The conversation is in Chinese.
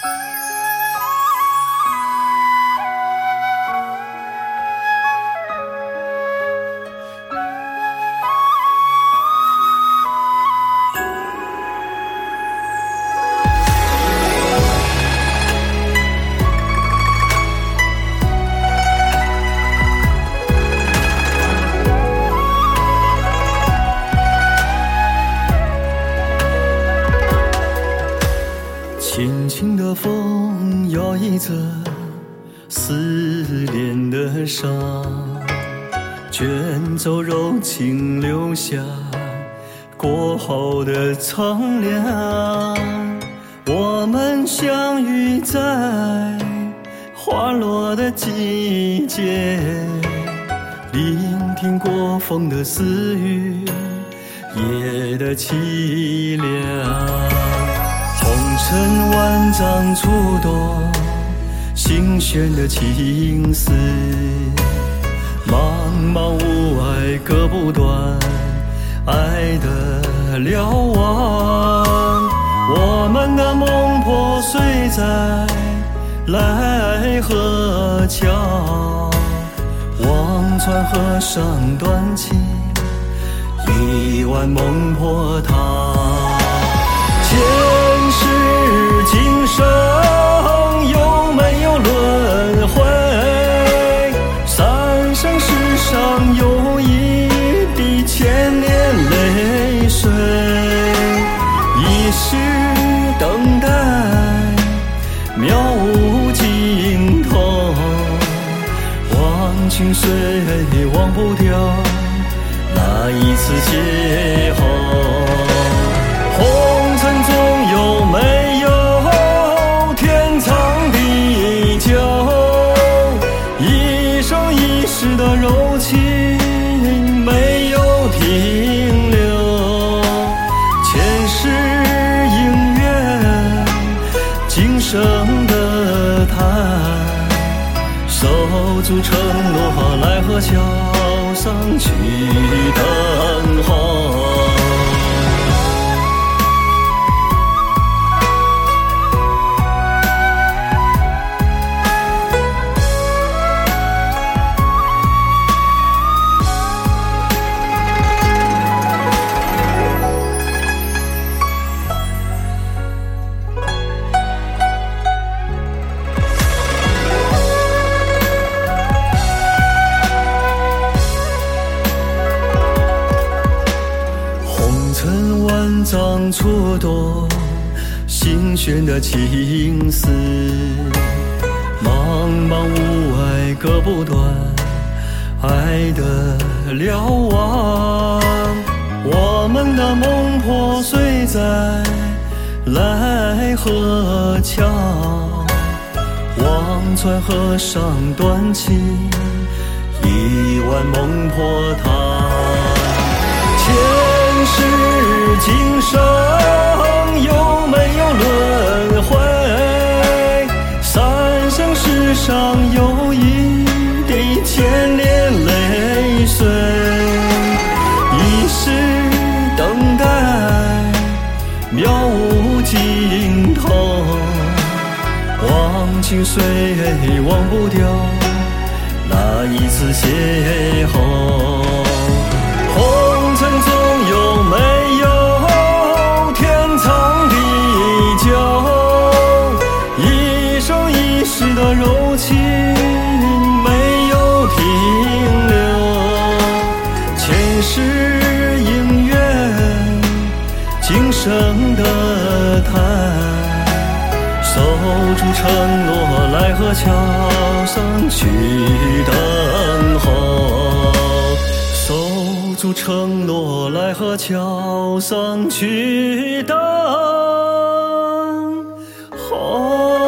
轻轻的风摇曳着思念的伤，卷走柔情，留下过后的苍凉。我们相遇在花落的季节，聆听过风的私语，夜的凄凉。红尘万丈触动心弦的情丝，茫茫雾霭割不断爱的瞭望。我们的梦破碎在奈何桥，望穿河上断情，一碗孟婆汤。无尽头，忘情水忘不掉那一次邂逅。红尘中有没有天长地久？一生一世的柔情没有停足承诺，奈何桥上祈祷上蹉跎心弦的情丝，茫茫雾霭割不断爱的瞭望。我们的梦破碎在奈何桥，望穿河上断情，一碗孟婆汤。前世今生有没有轮回？三生石上有一滴千年泪水，一世等待渺无尽头，忘情水忘不掉那一次邂逅。生的叹，守住承诺，奈何桥上去等候。守住承诺，奈何桥上去等候。